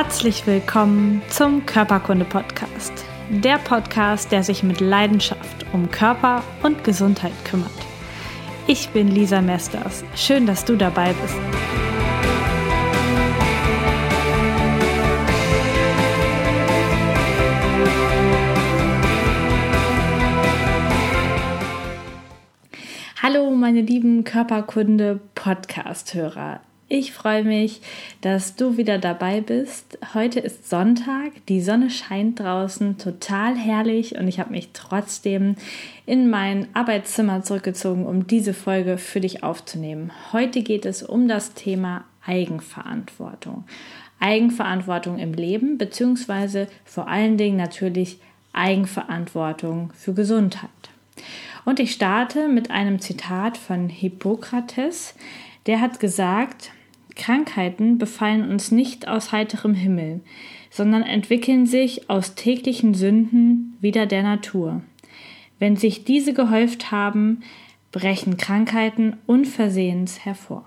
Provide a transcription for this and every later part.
Herzlich willkommen zum Körperkunde Podcast. Der Podcast, der sich mit Leidenschaft um Körper und Gesundheit kümmert. Ich bin Lisa Mesters. Schön, dass du dabei bist. Hallo, meine lieben Körperkunde Podcast-Hörer. Ich freue mich, dass du wieder dabei bist. Heute ist Sonntag, die Sonne scheint draußen, total herrlich und ich habe mich trotzdem in mein Arbeitszimmer zurückgezogen, um diese Folge für dich aufzunehmen. Heute geht es um das Thema Eigenverantwortung. Eigenverantwortung im Leben, beziehungsweise vor allen Dingen natürlich Eigenverantwortung für Gesundheit. Und ich starte mit einem Zitat von Hippokrates. Der hat gesagt, Krankheiten befallen uns nicht aus heiterem Himmel, sondern entwickeln sich aus täglichen Sünden wieder der Natur. Wenn sich diese gehäuft haben, brechen Krankheiten unversehens hervor.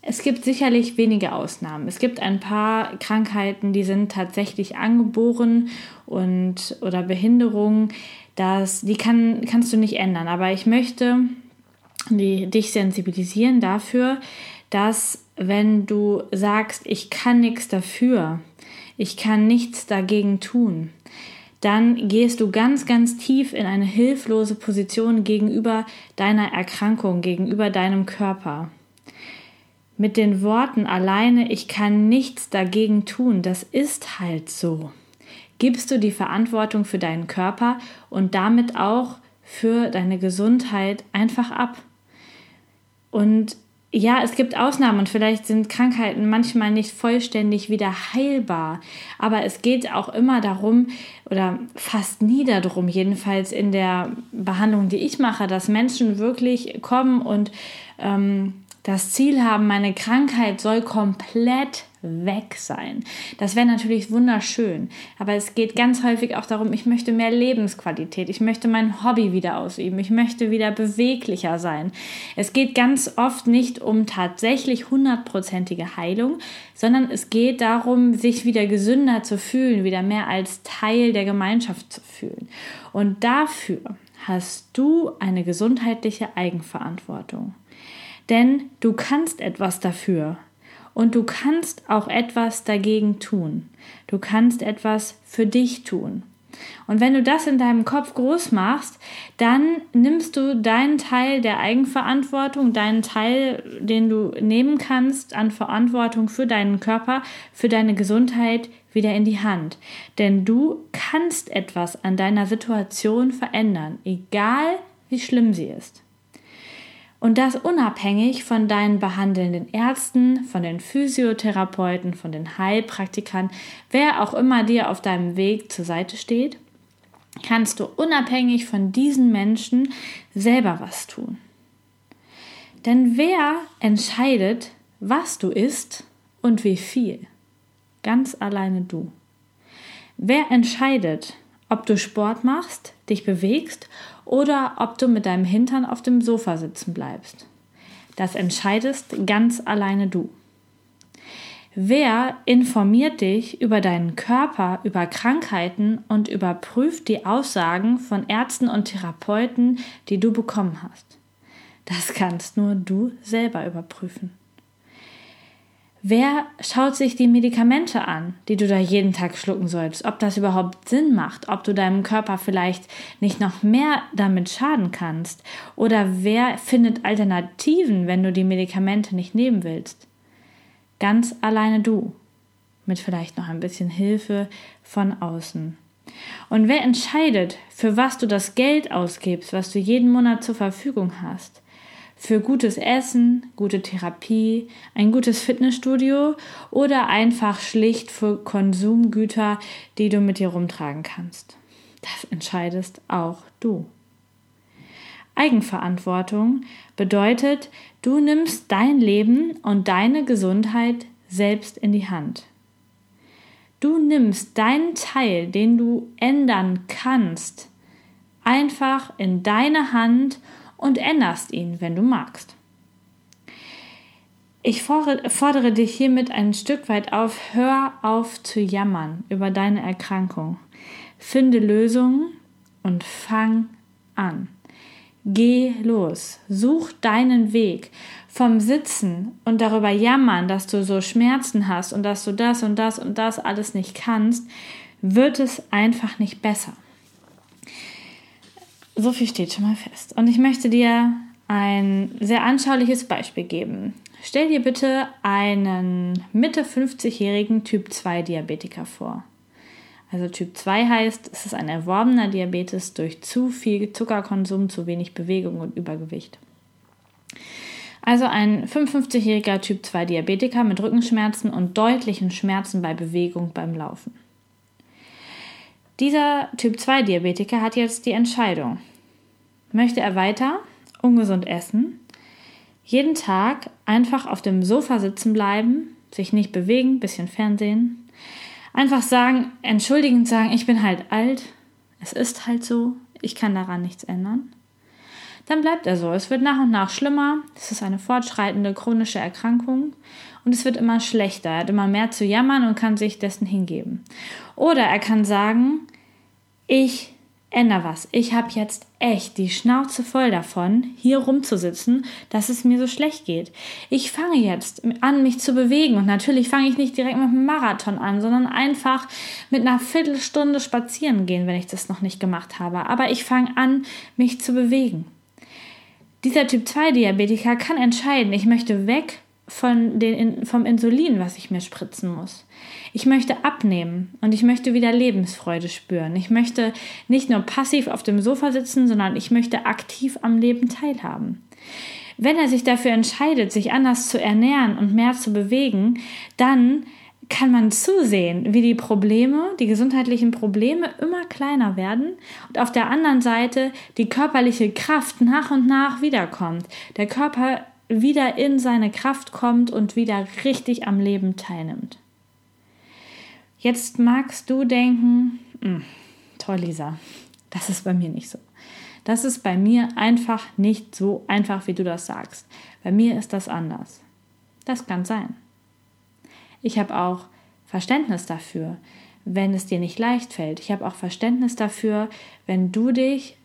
Es gibt sicherlich wenige Ausnahmen. Es gibt ein paar Krankheiten, die sind tatsächlich angeboren und oder Behinderungen, das, die kann, kannst du nicht ändern. Aber ich möchte die, dich sensibilisieren dafür, dass wenn du sagst, ich kann nichts dafür, ich kann nichts dagegen tun, dann gehst du ganz, ganz tief in eine hilflose Position gegenüber deiner Erkrankung, gegenüber deinem Körper. Mit den Worten alleine, ich kann nichts dagegen tun, das ist halt so. Gibst du die Verantwortung für deinen Körper und damit auch für deine Gesundheit einfach ab. Und ja, es gibt Ausnahmen und vielleicht sind Krankheiten manchmal nicht vollständig wieder heilbar. Aber es geht auch immer darum, oder fast nie darum, jedenfalls in der Behandlung, die ich mache, dass Menschen wirklich kommen und ähm, das Ziel haben, meine Krankheit soll komplett weg sein. Das wäre natürlich wunderschön, aber es geht ganz häufig auch darum, ich möchte mehr Lebensqualität, ich möchte mein Hobby wieder ausüben, ich möchte wieder beweglicher sein. Es geht ganz oft nicht um tatsächlich hundertprozentige Heilung, sondern es geht darum, sich wieder gesünder zu fühlen, wieder mehr als Teil der Gemeinschaft zu fühlen. Und dafür hast du eine gesundheitliche Eigenverantwortung. Denn du kannst etwas dafür, und du kannst auch etwas dagegen tun. Du kannst etwas für dich tun. Und wenn du das in deinem Kopf groß machst, dann nimmst du deinen Teil der Eigenverantwortung, deinen Teil, den du nehmen kannst an Verantwortung für deinen Körper, für deine Gesundheit wieder in die Hand. Denn du kannst etwas an deiner Situation verändern, egal wie schlimm sie ist. Und das unabhängig von deinen behandelnden Ärzten, von den Physiotherapeuten, von den Heilpraktikern, wer auch immer dir auf deinem Weg zur Seite steht, kannst du unabhängig von diesen Menschen selber was tun. Denn wer entscheidet, was du isst und wie viel? Ganz alleine du. Wer entscheidet, ob du Sport machst, dich bewegst oder ob du mit deinem Hintern auf dem Sofa sitzen bleibst. Das entscheidest ganz alleine du. Wer informiert dich über deinen Körper, über Krankheiten und überprüft die Aussagen von Ärzten und Therapeuten, die du bekommen hast? Das kannst nur du selber überprüfen. Wer schaut sich die Medikamente an, die du da jeden Tag schlucken sollst? Ob das überhaupt Sinn macht? Ob du deinem Körper vielleicht nicht noch mehr damit schaden kannst? Oder wer findet Alternativen, wenn du die Medikamente nicht nehmen willst? Ganz alleine du. Mit vielleicht noch ein bisschen Hilfe von außen. Und wer entscheidet, für was du das Geld ausgibst, was du jeden Monat zur Verfügung hast? Für gutes Essen, gute Therapie, ein gutes Fitnessstudio oder einfach schlicht für Konsumgüter, die du mit dir rumtragen kannst. Das entscheidest auch du. Eigenverantwortung bedeutet, du nimmst dein Leben und deine Gesundheit selbst in die Hand. Du nimmst deinen Teil, den du ändern kannst, einfach in deine Hand und änderst ihn, wenn du magst. Ich fordere dich hiermit ein Stück weit auf, hör auf zu jammern über deine Erkrankung. Finde Lösungen und fang an. Geh los, such deinen Weg. Vom Sitzen und darüber jammern, dass du so Schmerzen hast und dass du das und das und das alles nicht kannst, wird es einfach nicht besser. So viel steht schon mal fest. Und ich möchte dir ein sehr anschauliches Beispiel geben. Stell dir bitte einen Mitte 50-jährigen Typ 2 Diabetiker vor. Also Typ 2 heißt, es ist ein erworbener Diabetes durch zu viel Zuckerkonsum, zu wenig Bewegung und Übergewicht. Also ein 55-jähriger Typ 2 Diabetiker mit Rückenschmerzen und deutlichen Schmerzen bei Bewegung beim Laufen. Dieser Typ 2 Diabetiker hat jetzt die Entscheidung. Möchte er weiter ungesund essen, jeden Tag einfach auf dem Sofa sitzen bleiben, sich nicht bewegen, bisschen Fernsehen, Einfach sagen, entschuldigend sagen, ich bin halt alt, es ist halt so, ich kann daran nichts ändern. Dann bleibt er so. Es wird nach und nach schlimmer. Es ist eine fortschreitende chronische Erkrankung und es wird immer schlechter. Er hat immer mehr zu jammern und kann sich dessen hingeben. Oder er kann sagen, ich änder was. Ich habe jetzt echt die Schnauze voll davon, hier rumzusitzen, dass es mir so schlecht geht. Ich fange jetzt an, mich zu bewegen. Und natürlich fange ich nicht direkt mit einem Marathon an, sondern einfach mit einer Viertelstunde spazieren gehen, wenn ich das noch nicht gemacht habe. Aber ich fange an, mich zu bewegen. Dieser Typ 2 Diabetiker kann entscheiden, ich möchte weg von den, vom Insulin, was ich mir spritzen muss. Ich möchte abnehmen und ich möchte wieder Lebensfreude spüren. Ich möchte nicht nur passiv auf dem Sofa sitzen, sondern ich möchte aktiv am Leben teilhaben. Wenn er sich dafür entscheidet, sich anders zu ernähren und mehr zu bewegen, dann kann man zusehen, wie die Probleme, die gesundheitlichen Probleme immer kleiner werden und auf der anderen Seite die körperliche Kraft nach und nach wiederkommt. Der Körper wieder in seine Kraft kommt und wieder richtig am Leben teilnimmt. Jetzt magst du denken, hm, toll, Lisa, das ist bei mir nicht so. Das ist bei mir einfach nicht so einfach, wie du das sagst. Bei mir ist das anders. Das kann sein. Ich habe auch Verständnis dafür, wenn es dir nicht leicht fällt. Ich habe auch Verständnis dafür, wenn du dich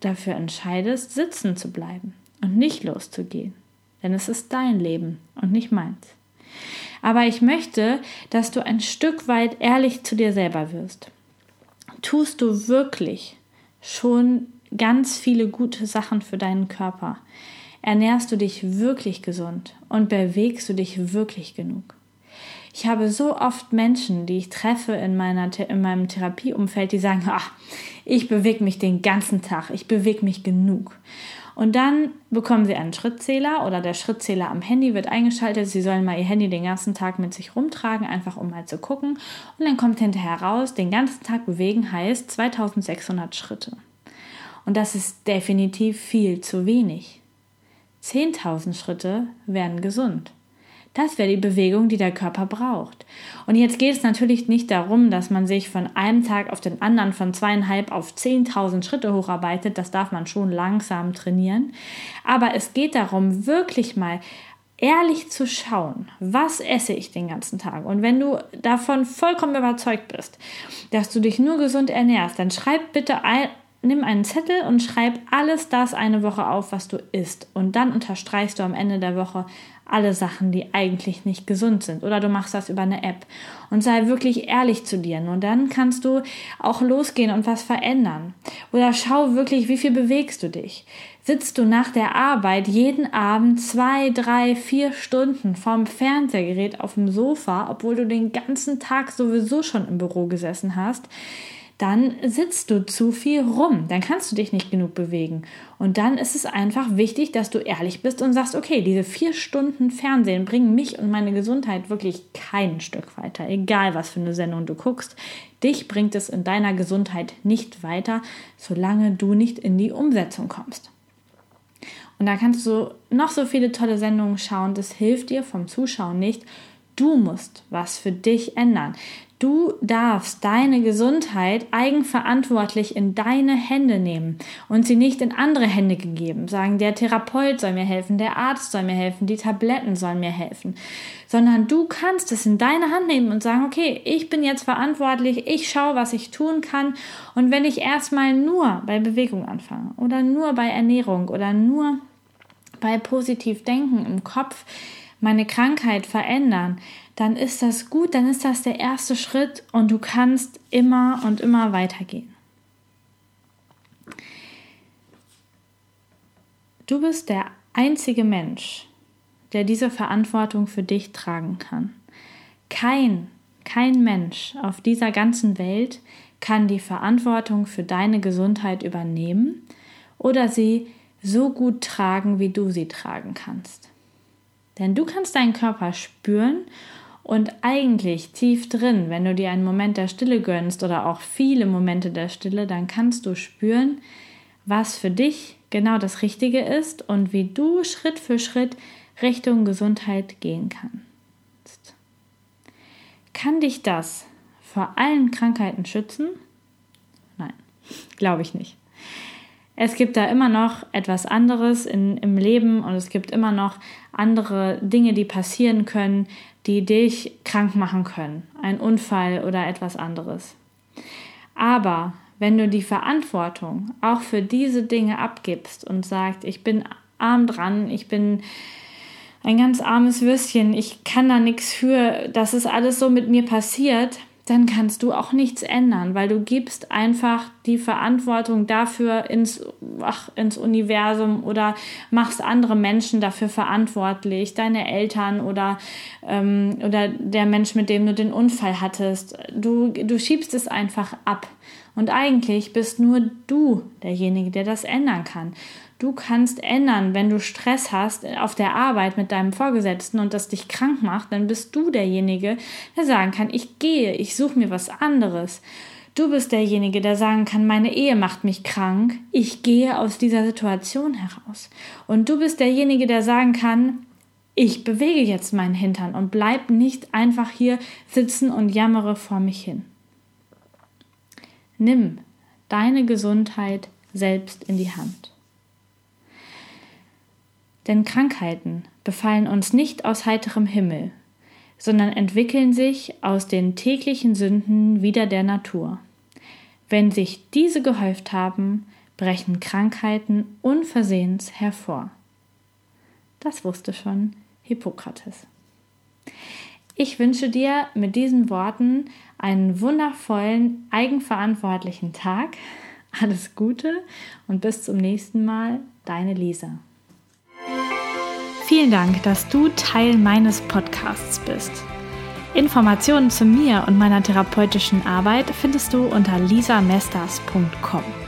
dafür entscheidest, sitzen zu bleiben und nicht loszugehen. Denn es ist dein Leben und nicht meins. Aber ich möchte, dass du ein Stück weit ehrlich zu dir selber wirst. Tust du wirklich schon ganz viele gute Sachen für deinen Körper? Ernährst du dich wirklich gesund und bewegst du dich wirklich genug? Ich habe so oft Menschen, die ich treffe in, meiner, in meinem Therapieumfeld, die sagen, ach, ich bewege mich den ganzen Tag, ich bewege mich genug. Und dann bekommen Sie einen Schrittzähler oder der Schrittzähler am Handy wird eingeschaltet. Sie sollen mal Ihr Handy den ganzen Tag mit sich rumtragen, einfach um mal zu gucken. Und dann kommt hinterher raus, den ganzen Tag bewegen heißt 2600 Schritte. Und das ist definitiv viel zu wenig. 10.000 Schritte wären gesund. Das wäre die Bewegung, die der Körper braucht. Und jetzt geht es natürlich nicht darum, dass man sich von einem Tag auf den anderen von zweieinhalb auf 10.000 Schritte hocharbeitet. Das darf man schon langsam trainieren. Aber es geht darum, wirklich mal ehrlich zu schauen, was esse ich den ganzen Tag. Und wenn du davon vollkommen überzeugt bist, dass du dich nur gesund ernährst, dann schreib bitte ein, nimm einen Zettel und schreib alles das eine Woche auf, was du isst. Und dann unterstreichst du am Ende der Woche alle Sachen, die eigentlich nicht gesund sind. Oder du machst das über eine App. Und sei wirklich ehrlich zu dir. Und dann kannst du auch losgehen und was verändern. Oder schau wirklich, wie viel bewegst du dich. Sitzt du nach der Arbeit jeden Abend zwei, drei, vier Stunden vorm Fernsehgerät auf dem Sofa, obwohl du den ganzen Tag sowieso schon im Büro gesessen hast, dann sitzt du zu viel rum, dann kannst du dich nicht genug bewegen. Und dann ist es einfach wichtig, dass du ehrlich bist und sagst, okay, diese vier Stunden Fernsehen bringen mich und meine Gesundheit wirklich kein Stück weiter, egal was für eine Sendung du guckst. Dich bringt es in deiner Gesundheit nicht weiter, solange du nicht in die Umsetzung kommst. Und da kannst du noch so viele tolle Sendungen schauen, das hilft dir vom Zuschauen nicht. Du musst was für dich ändern. Du darfst deine Gesundheit eigenverantwortlich in deine Hände nehmen und sie nicht in andere Hände gegeben. Sagen, der Therapeut soll mir helfen, der Arzt soll mir helfen, die Tabletten sollen mir helfen. Sondern du kannst es in deine Hand nehmen und sagen, okay, ich bin jetzt verantwortlich, ich schaue, was ich tun kann. Und wenn ich erstmal nur bei Bewegung anfange oder nur bei Ernährung oder nur bei positiv denken im Kopf meine Krankheit verändern, dann ist das gut, dann ist das der erste Schritt und du kannst immer und immer weitergehen. Du bist der einzige Mensch, der diese Verantwortung für dich tragen kann. Kein, kein Mensch auf dieser ganzen Welt kann die Verantwortung für deine Gesundheit übernehmen oder sie so gut tragen, wie du sie tragen kannst. Denn du kannst deinen Körper spüren und eigentlich tief drin, wenn du dir einen Moment der Stille gönnst oder auch viele Momente der Stille, dann kannst du spüren, was für dich genau das Richtige ist und wie du Schritt für Schritt Richtung Gesundheit gehen kannst. Kann dich das vor allen Krankheiten schützen? Nein, glaube ich nicht. Es gibt da immer noch etwas anderes in, im Leben und es gibt immer noch andere Dinge, die passieren können, die dich krank machen können. Ein Unfall oder etwas anderes. Aber wenn du die Verantwortung auch für diese Dinge abgibst und sagst, ich bin arm dran, ich bin ein ganz armes Würstchen, ich kann da nichts für, dass es alles so mit mir passiert, dann kannst du auch nichts ändern, weil du gibst einfach die Verantwortung dafür ins, ach, ins Universum oder machst andere Menschen dafür verantwortlich, deine Eltern oder, ähm, oder der Mensch, mit dem du den Unfall hattest. Du, du schiebst es einfach ab. Und eigentlich bist nur du derjenige, der das ändern kann. Du kannst ändern, wenn du Stress hast auf der Arbeit mit deinem Vorgesetzten und das dich krank macht, dann bist du derjenige, der sagen kann, ich gehe, ich suche mir was anderes. Du bist derjenige, der sagen kann, meine Ehe macht mich krank, ich gehe aus dieser Situation heraus. Und du bist derjenige, der sagen kann, ich bewege jetzt meinen Hintern und bleib nicht einfach hier sitzen und jammere vor mich hin. Nimm deine Gesundheit selbst in die Hand. Denn Krankheiten befallen uns nicht aus heiterem Himmel, sondern entwickeln sich aus den täglichen Sünden wieder der Natur. Wenn sich diese gehäuft haben, brechen Krankheiten unversehens hervor. Das wusste schon Hippokrates. Ich wünsche dir mit diesen Worten einen wundervollen, eigenverantwortlichen Tag. Alles Gute und bis zum nächsten Mal, deine Lisa. Vielen Dank, dass du Teil meines Podcasts bist. Informationen zu mir und meiner therapeutischen Arbeit findest du unter lisamesters.com.